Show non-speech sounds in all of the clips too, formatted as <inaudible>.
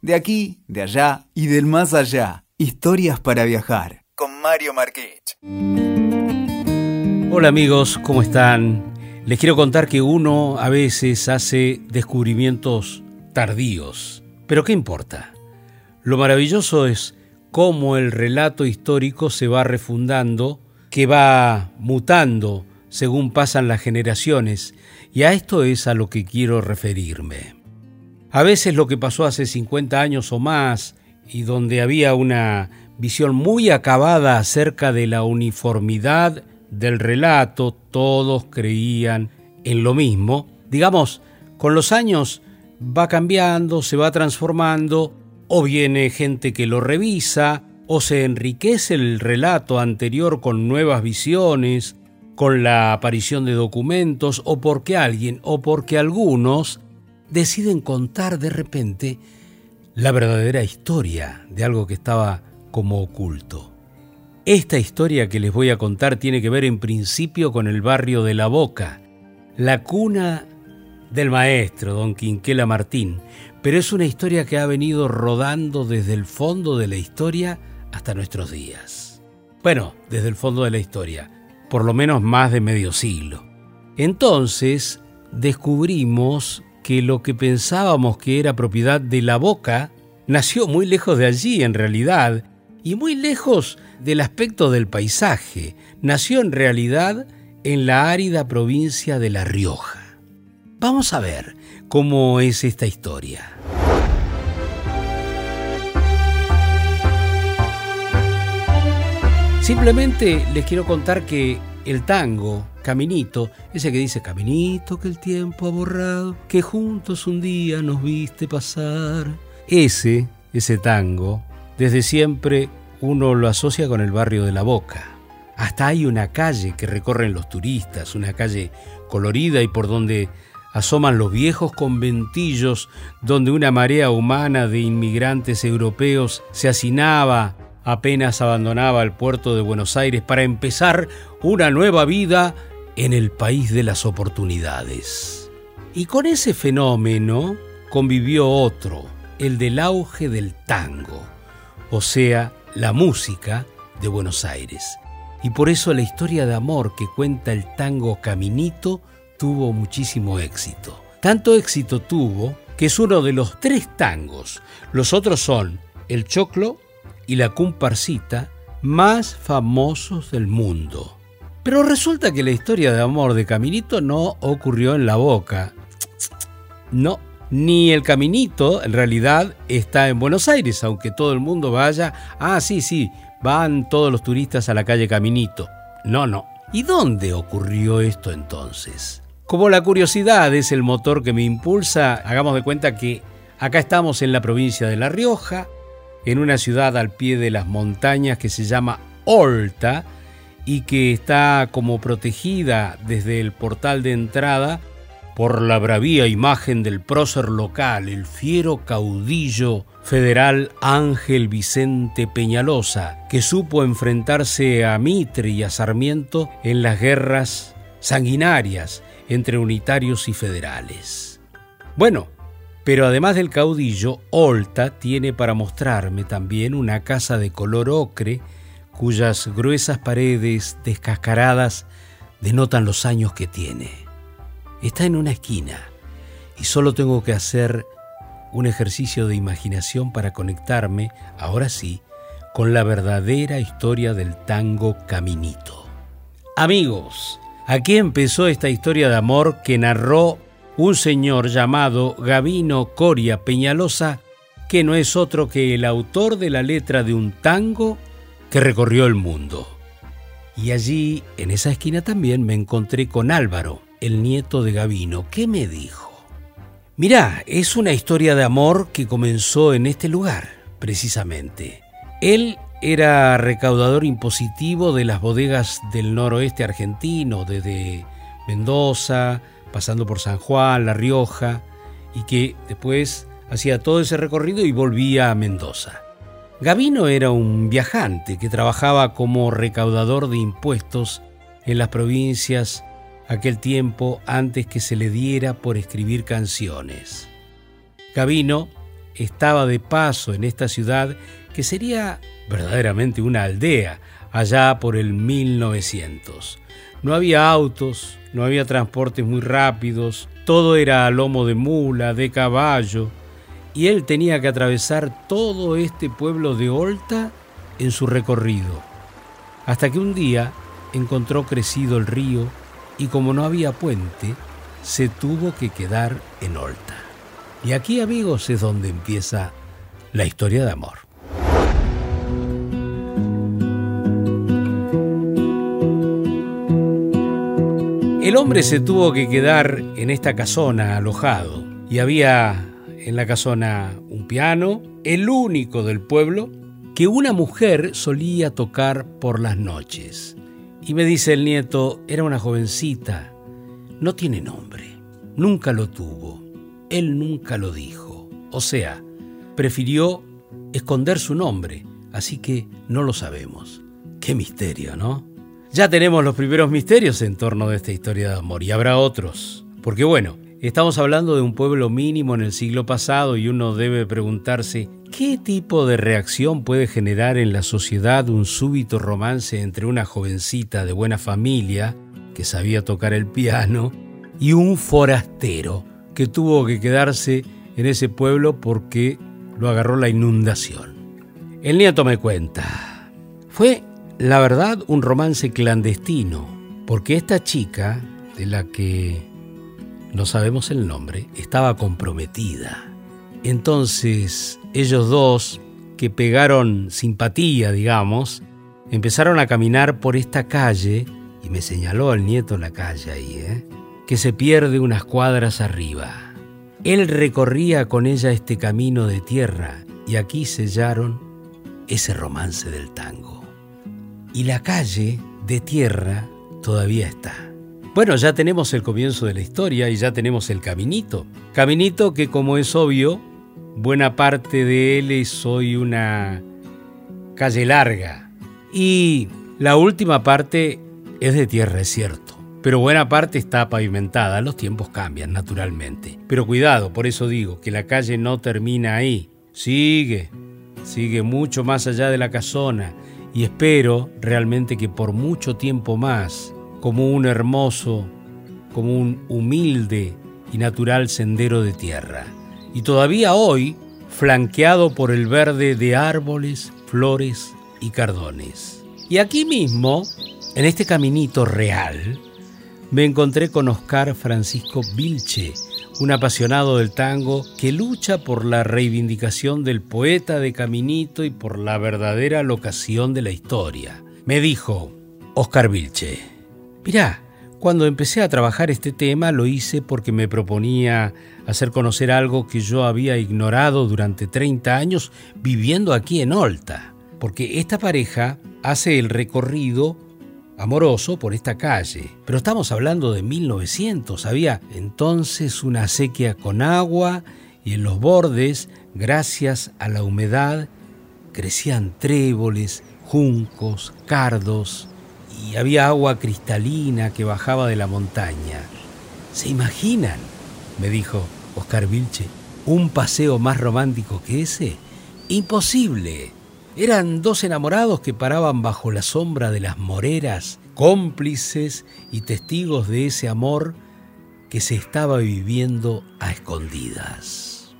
De aquí, de allá y del más allá. Historias para viajar. Con Mario Marquich. Hola amigos, ¿cómo están? Les quiero contar que uno a veces hace descubrimientos tardíos. Pero ¿qué importa? Lo maravilloso es cómo el relato histórico se va refundando, que va mutando según pasan las generaciones, y a esto es a lo que quiero referirme. A veces lo que pasó hace 50 años o más, y donde había una visión muy acabada acerca de la uniformidad del relato, todos creían en lo mismo, digamos, con los años va cambiando, se va transformando, o viene gente que lo revisa, o se enriquece el relato anterior con nuevas visiones, con la aparición de documentos, o porque alguien o porque algunos deciden contar de repente la verdadera historia de algo que estaba como oculto. Esta historia que les voy a contar tiene que ver en principio con el barrio de La Boca, la cuna del maestro don Quinquela Martín, pero es una historia que ha venido rodando desde el fondo de la historia hasta nuestros días. Bueno, desde el fondo de la historia, por lo menos más de medio siglo. Entonces descubrimos que lo que pensábamos que era propiedad de la boca nació muy lejos de allí en realidad y muy lejos del aspecto del paisaje. Nació en realidad en la árida provincia de La Rioja. Vamos a ver cómo es esta historia. Simplemente les quiero contar que el tango, Caminito, ese que dice Caminito que el tiempo ha borrado, que juntos un día nos viste pasar, ese, ese tango, desde siempre uno lo asocia con el barrio de la Boca. Hasta hay una calle que recorren los turistas, una calle colorida y por donde asoman los viejos conventillos donde una marea humana de inmigrantes europeos se hacinaba apenas abandonaba el puerto de Buenos Aires para empezar una nueva vida en el país de las oportunidades. Y con ese fenómeno convivió otro, el del auge del tango, o sea, la música de Buenos Aires. Y por eso la historia de amor que cuenta el tango Caminito tuvo muchísimo éxito. Tanto éxito tuvo que es uno de los tres tangos. Los otros son el choclo y la comparsita más famosos del mundo. Pero resulta que la historia de amor de Caminito no ocurrió en la boca. No, ni el Caminito en realidad está en Buenos Aires, aunque todo el mundo vaya. Ah, sí, sí, van todos los turistas a la calle Caminito. No, no. ¿Y dónde ocurrió esto entonces? Como la curiosidad es el motor que me impulsa, hagamos de cuenta que acá estamos en la provincia de La Rioja, en una ciudad al pie de las montañas que se llama Olta y que está como protegida desde el portal de entrada por la bravía imagen del prócer local, el fiero caudillo federal Ángel Vicente Peñalosa, que supo enfrentarse a Mitre y a Sarmiento en las guerras sanguinarias entre unitarios y federales. Bueno, pero además del caudillo, Olta tiene para mostrarme también una casa de color ocre cuyas gruesas paredes descascaradas denotan los años que tiene. Está en una esquina y solo tengo que hacer un ejercicio de imaginación para conectarme, ahora sí, con la verdadera historia del tango Caminito. Amigos, Aquí empezó esta historia de amor que narró un señor llamado Gavino Coria Peñalosa, que no es otro que el autor de la letra de un tango que recorrió el mundo. Y allí, en esa esquina también, me encontré con Álvaro, el nieto de Gavino. ¿Qué me dijo? Mirá, es una historia de amor que comenzó en este lugar, precisamente. Él era recaudador impositivo de las bodegas del noroeste argentino, desde Mendoza, pasando por San Juan, La Rioja, y que después hacía todo ese recorrido y volvía a Mendoza. Gavino era un viajante que trabajaba como recaudador de impuestos en las provincias aquel tiempo antes que se le diera por escribir canciones. Gavino estaba de paso en esta ciudad que sería verdaderamente una aldea allá por el 1900. No había autos, no había transportes muy rápidos, todo era a lomo de mula, de caballo, y él tenía que atravesar todo este pueblo de Olta en su recorrido, hasta que un día encontró crecido el río y como no había puente, se tuvo que quedar en Olta. Y aquí, amigos, es donde empieza la historia de amor. El hombre se tuvo que quedar en esta casona alojado y había en la casona un piano, el único del pueblo, que una mujer solía tocar por las noches. Y me dice el nieto, era una jovencita, no tiene nombre, nunca lo tuvo, él nunca lo dijo. O sea, prefirió esconder su nombre, así que no lo sabemos. Qué misterio, ¿no? Ya tenemos los primeros misterios en torno de esta historia de amor y habrá otros. Porque bueno, estamos hablando de un pueblo mínimo en el siglo pasado y uno debe preguntarse qué tipo de reacción puede generar en la sociedad un súbito romance entre una jovencita de buena familia que sabía tocar el piano y un forastero que tuvo que quedarse en ese pueblo porque lo agarró la inundación. El nieto me cuenta. Fue la verdad, un romance clandestino, porque esta chica, de la que no sabemos el nombre, estaba comprometida. Entonces, ellos dos, que pegaron simpatía, digamos, empezaron a caminar por esta calle, y me señaló al nieto la calle ahí, ¿eh? que se pierde unas cuadras arriba. Él recorría con ella este camino de tierra, y aquí sellaron ese romance del tango y la calle de tierra todavía está. Bueno, ya tenemos el comienzo de la historia y ya tenemos el caminito. Caminito que como es obvio, buena parte de él es hoy una calle larga. Y la última parte es de tierra, es cierto. Pero buena parte está pavimentada, los tiempos cambian naturalmente. Pero cuidado, por eso digo que la calle no termina ahí. Sigue, sigue mucho más allá de la casona y espero realmente que por mucho tiempo más, como un hermoso, como un humilde y natural sendero de tierra. Y todavía hoy, flanqueado por el verde de árboles, flores y cardones. Y aquí mismo, en este caminito real, me encontré con Oscar Francisco Vilche, un apasionado del tango que lucha por la reivindicación del poeta de Caminito y por la verdadera locación de la historia. Me dijo, Oscar Vilche, mirá, cuando empecé a trabajar este tema lo hice porque me proponía hacer conocer algo que yo había ignorado durante 30 años viviendo aquí en Olta, porque esta pareja hace el recorrido amoroso por esta calle. Pero estamos hablando de 1900. Había entonces una sequía con agua y en los bordes, gracias a la humedad, crecían tréboles, juncos, cardos y había agua cristalina que bajaba de la montaña. ¿Se imaginan? me dijo Oscar Vilche. ¿Un paseo más romántico que ese? Imposible. Eran dos enamorados que paraban bajo la sombra de las moreras, cómplices y testigos de ese amor que se estaba viviendo a escondidas.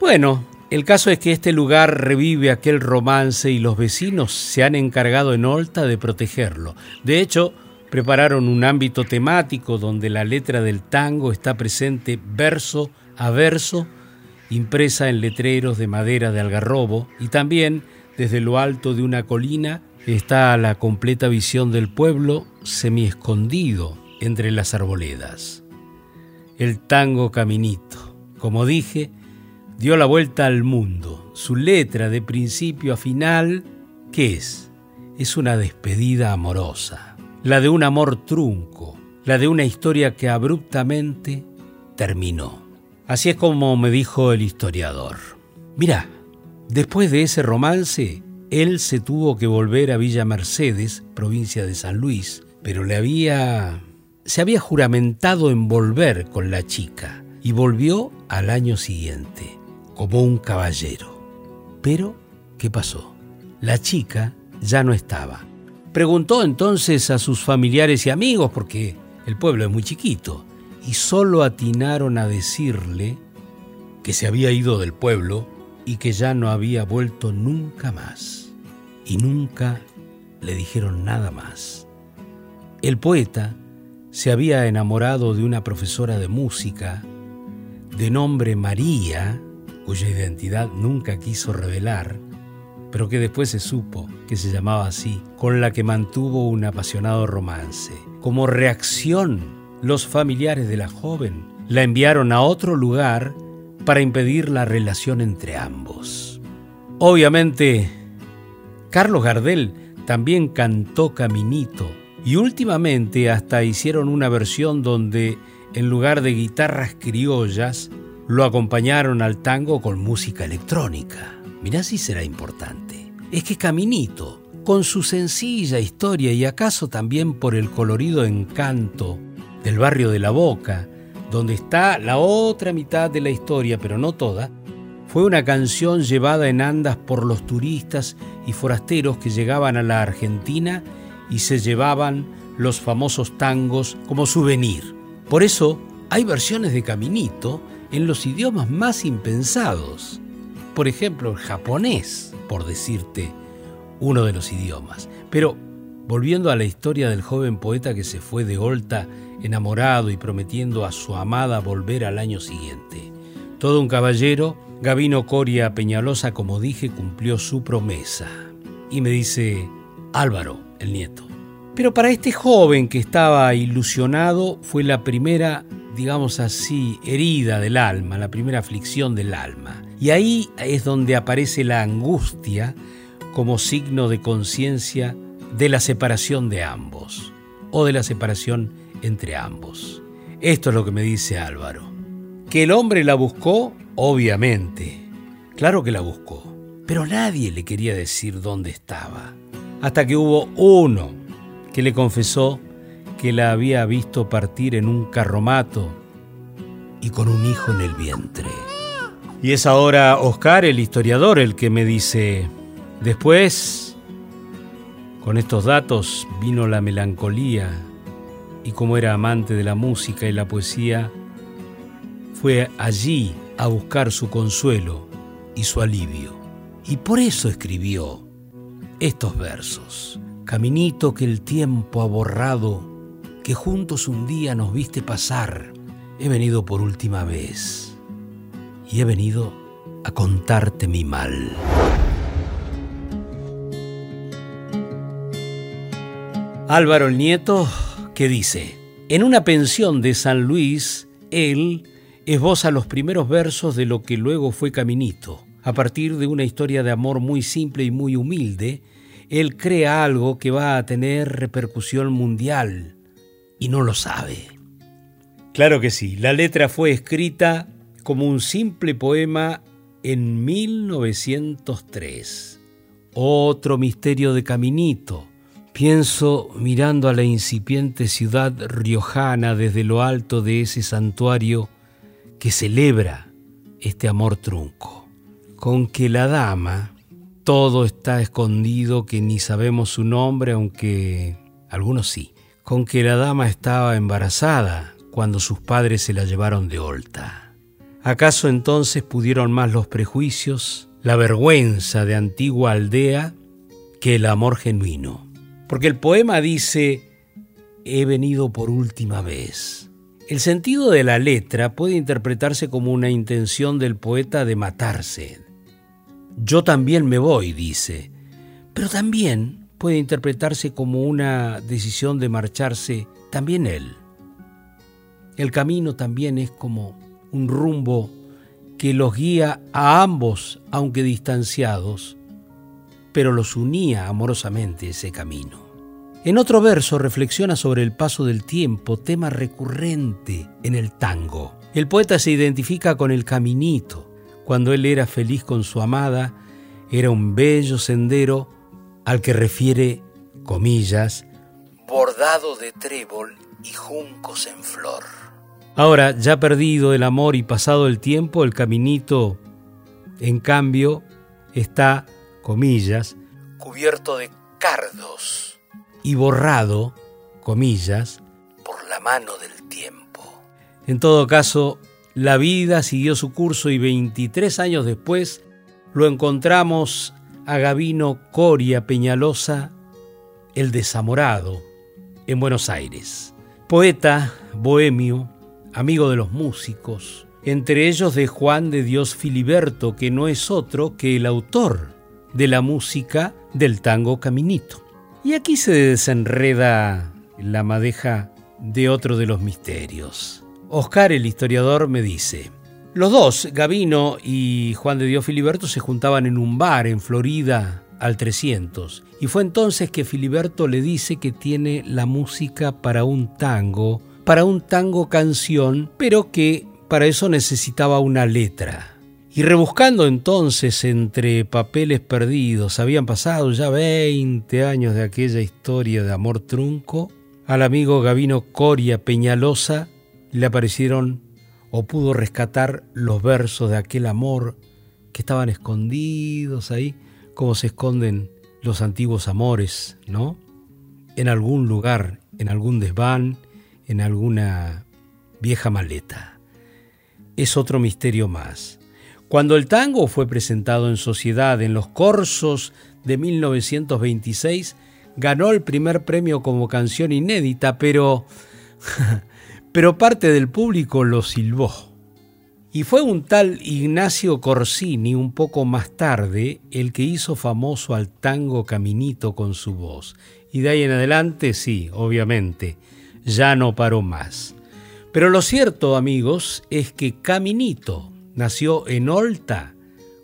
Bueno, el caso es que este lugar revive aquel romance y los vecinos se han encargado en Olta de protegerlo. De hecho, prepararon un ámbito temático donde la letra del tango está presente verso a verso, impresa en letreros de madera de algarrobo y también desde lo alto de una colina está la completa visión del pueblo semi-escondido entre las arboledas. El tango caminito, como dije, dio la vuelta al mundo. Su letra de principio a final, ¿qué es? Es una despedida amorosa, la de un amor trunco, la de una historia que abruptamente terminó. Así es como me dijo el historiador. Mira, Después de ese romance, él se tuvo que volver a Villa Mercedes, provincia de San Luis, pero le había se había juramentado en volver con la chica y volvió al año siguiente. Como un caballero. Pero, ¿qué pasó? La chica ya no estaba. Preguntó entonces a sus familiares y amigos, porque el pueblo es muy chiquito, y solo atinaron a decirle que se había ido del pueblo y que ya no había vuelto nunca más. Y nunca le dijeron nada más. El poeta se había enamorado de una profesora de música de nombre María, cuya identidad nunca quiso revelar, pero que después se supo que se llamaba así, con la que mantuvo un apasionado romance. Como reacción, los familiares de la joven la enviaron a otro lugar para impedir la relación entre ambos. Obviamente, Carlos Gardel también cantó Caminito y últimamente hasta hicieron una versión donde en lugar de guitarras criollas lo acompañaron al tango con música electrónica. Mirá si será importante. Es que Caminito, con su sencilla historia y acaso también por el colorido encanto del barrio de La Boca, donde está la otra mitad de la historia, pero no toda, fue una canción llevada en andas por los turistas y forasteros que llegaban a la Argentina y se llevaban los famosos tangos como souvenir. Por eso hay versiones de Caminito en los idiomas más impensados. Por ejemplo, el japonés, por decirte uno de los idiomas. Pero volviendo a la historia del joven poeta que se fue de Olta enamorado y prometiendo a su amada volver al año siguiente. Todo un caballero, Gavino Coria Peñalosa, como dije, cumplió su promesa. Y me dice, Álvaro, el nieto. Pero para este joven que estaba ilusionado fue la primera, digamos así, herida del alma, la primera aflicción del alma. Y ahí es donde aparece la angustia como signo de conciencia de la separación de ambos, o de la separación entre ambos. Esto es lo que me dice Álvaro. Que el hombre la buscó, obviamente. Claro que la buscó, pero nadie le quería decir dónde estaba. Hasta que hubo uno que le confesó que la había visto partir en un carromato y con un hijo en el vientre. Y es ahora Oscar, el historiador, el que me dice, después, con estos datos vino la melancolía y como era amante de la música y la poesía, fue allí a buscar su consuelo y su alivio. Y por eso escribió estos versos. Caminito que el tiempo ha borrado, que juntos un día nos viste pasar, he venido por última vez y he venido a contarte mi mal. Álvaro el Nieto, ¿qué dice? En una pensión de San Luis, él esboza los primeros versos de lo que luego fue Caminito, a partir de una historia de amor muy simple y muy humilde, él crea algo que va a tener repercusión mundial y no lo sabe. Claro que sí, la letra fue escrita como un simple poema en 1903. Otro misterio de Caminito. Pienso mirando a la incipiente ciudad riojana desde lo alto de ese santuario que celebra este amor trunco. Con que la dama todo está escondido, que ni sabemos su nombre, aunque algunos sí. Con que la dama estaba embarazada cuando sus padres se la llevaron de Olta. ¿Acaso entonces pudieron más los prejuicios, la vergüenza de antigua aldea, que el amor genuino? Porque el poema dice, he venido por última vez. El sentido de la letra puede interpretarse como una intención del poeta de matarse, yo también me voy, dice, pero también puede interpretarse como una decisión de marcharse también él. El camino también es como un rumbo que los guía a ambos, aunque distanciados, pero los unía amorosamente ese camino. En otro verso reflexiona sobre el paso del tiempo, tema recurrente en el tango. El poeta se identifica con el caminito, cuando él era feliz con su amada, era un bello sendero al que refiere, comillas, bordado de trébol y juncos en flor. Ahora, ya perdido el amor y pasado el tiempo, el caminito en cambio, está, comillas, cubierto de cardos y borrado, comillas, por la mano del tiempo. En todo caso, la vida siguió su curso y 23 años después lo encontramos a Gavino Coria Peñalosa, el desamorado, en Buenos Aires. Poeta, bohemio, amigo de los músicos, entre ellos de Juan de Dios Filiberto, que no es otro que el autor de la música del tango Caminito. Y aquí se desenreda la madeja de otro de los misterios. Oscar, el historiador, me dice, los dos, Gavino y Juan de Dios Filiberto, se juntaban en un bar en Florida al 300. Y fue entonces que Filiberto le dice que tiene la música para un tango, para un tango canción, pero que para eso necesitaba una letra. Y rebuscando entonces entre papeles perdidos, habían pasado ya 20 años de aquella historia de amor trunco, al amigo Gavino Coria Peñalosa le aparecieron o pudo rescatar los versos de aquel amor que estaban escondidos ahí, como se esconden los antiguos amores, ¿no? En algún lugar, en algún desván, en alguna vieja maleta. Es otro misterio más. Cuando el tango fue presentado en sociedad en los corsos de 1926, ganó el primer premio como canción inédita, pero <laughs> pero parte del público lo silbó. Y fue un tal Ignacio Corsini un poco más tarde el que hizo famoso al tango Caminito con su voz. Y de ahí en adelante, sí, obviamente, ya no paró más. Pero lo cierto, amigos, es que Caminito nació en Olta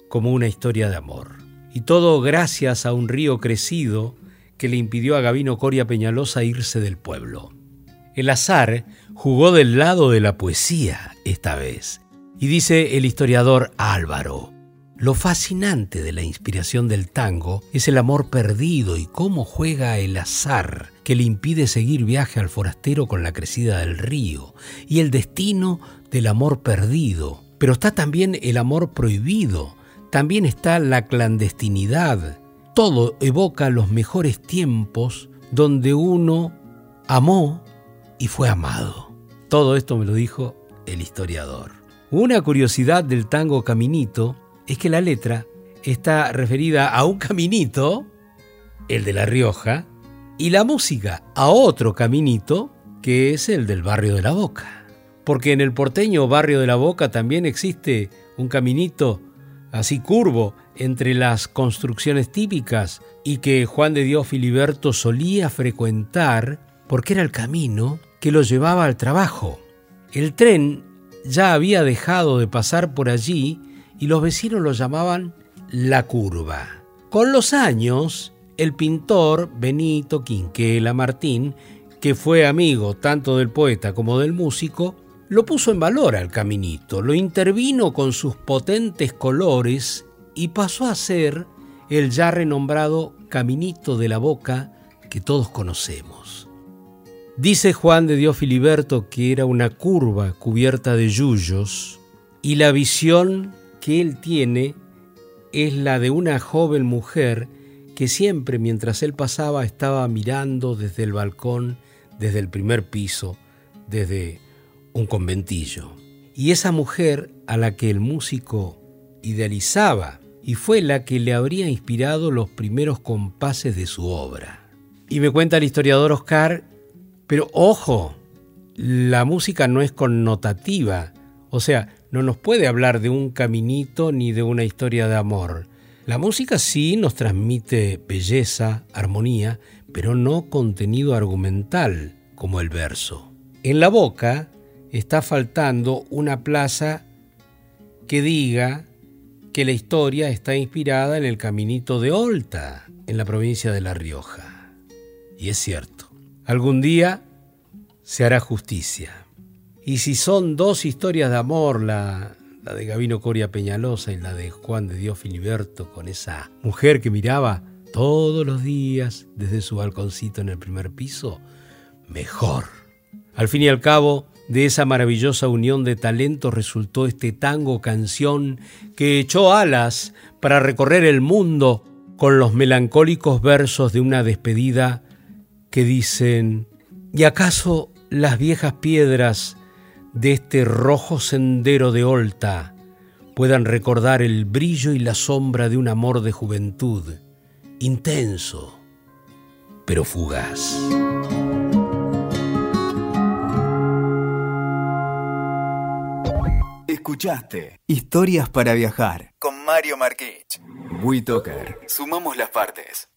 como una historia de amor. Y todo gracias a un río crecido que le impidió a Gavino Coria Peñalosa irse del pueblo. El azar jugó del lado de la poesía esta vez. Y dice el historiador Álvaro, lo fascinante de la inspiración del tango es el amor perdido y cómo juega el azar que le impide seguir viaje al forastero con la crecida del río, y el destino del amor perdido. Pero está también el amor prohibido, también está la clandestinidad. Todo evoca los mejores tiempos donde uno amó y fue amado. Todo esto me lo dijo el historiador. Una curiosidad del tango Caminito es que la letra está referida a un caminito, el de La Rioja, y la música a otro caminito, que es el del barrio de la Boca. Porque en el porteño barrio de la Boca también existe un caminito así curvo entre las construcciones típicas y que Juan de Dios Filiberto solía frecuentar porque era el camino que lo llevaba al trabajo. El tren ya había dejado de pasar por allí y los vecinos lo llamaban La Curva. Con los años, el pintor Benito Quinquela Martín, que fue amigo tanto del poeta como del músico, lo puso en valor al caminito, lo intervino con sus potentes colores y pasó a ser el ya renombrado Caminito de la Boca que todos conocemos. Dice Juan de Dios Filiberto que era una curva cubierta de yuyos y la visión que él tiene es la de una joven mujer que siempre mientras él pasaba estaba mirando desde el balcón, desde el primer piso, desde un conventillo. Y esa mujer a la que el músico idealizaba y fue la que le habría inspirado los primeros compases de su obra. Y me cuenta el historiador Oscar pero ojo, la música no es connotativa, o sea, no nos puede hablar de un caminito ni de una historia de amor. La música sí nos transmite belleza, armonía, pero no contenido argumental como el verso. En la boca está faltando una plaza que diga que la historia está inspirada en el caminito de Olta, en la provincia de La Rioja. Y es cierto. Algún día se hará justicia. Y si son dos historias de amor, la, de Gavino Coria Peñalosa y la de Juan de Dios Filiberto, con esa mujer que miraba todos los días desde su balconcito en el primer piso, mejor. Al fin y al cabo, De esa maravillosa unión de talentos resultó este tango canción que echó alas para recorrer el mundo con los melancólicos versos de una despedida que dicen, ¿y acaso las viejas piedras de este rojo sendero de Olta puedan recordar el brillo y la sombra de un amor de juventud, intenso, pero fugaz? Escuchaste Historias para Viajar con Mario Marquich. WeToker. Sumamos las partes.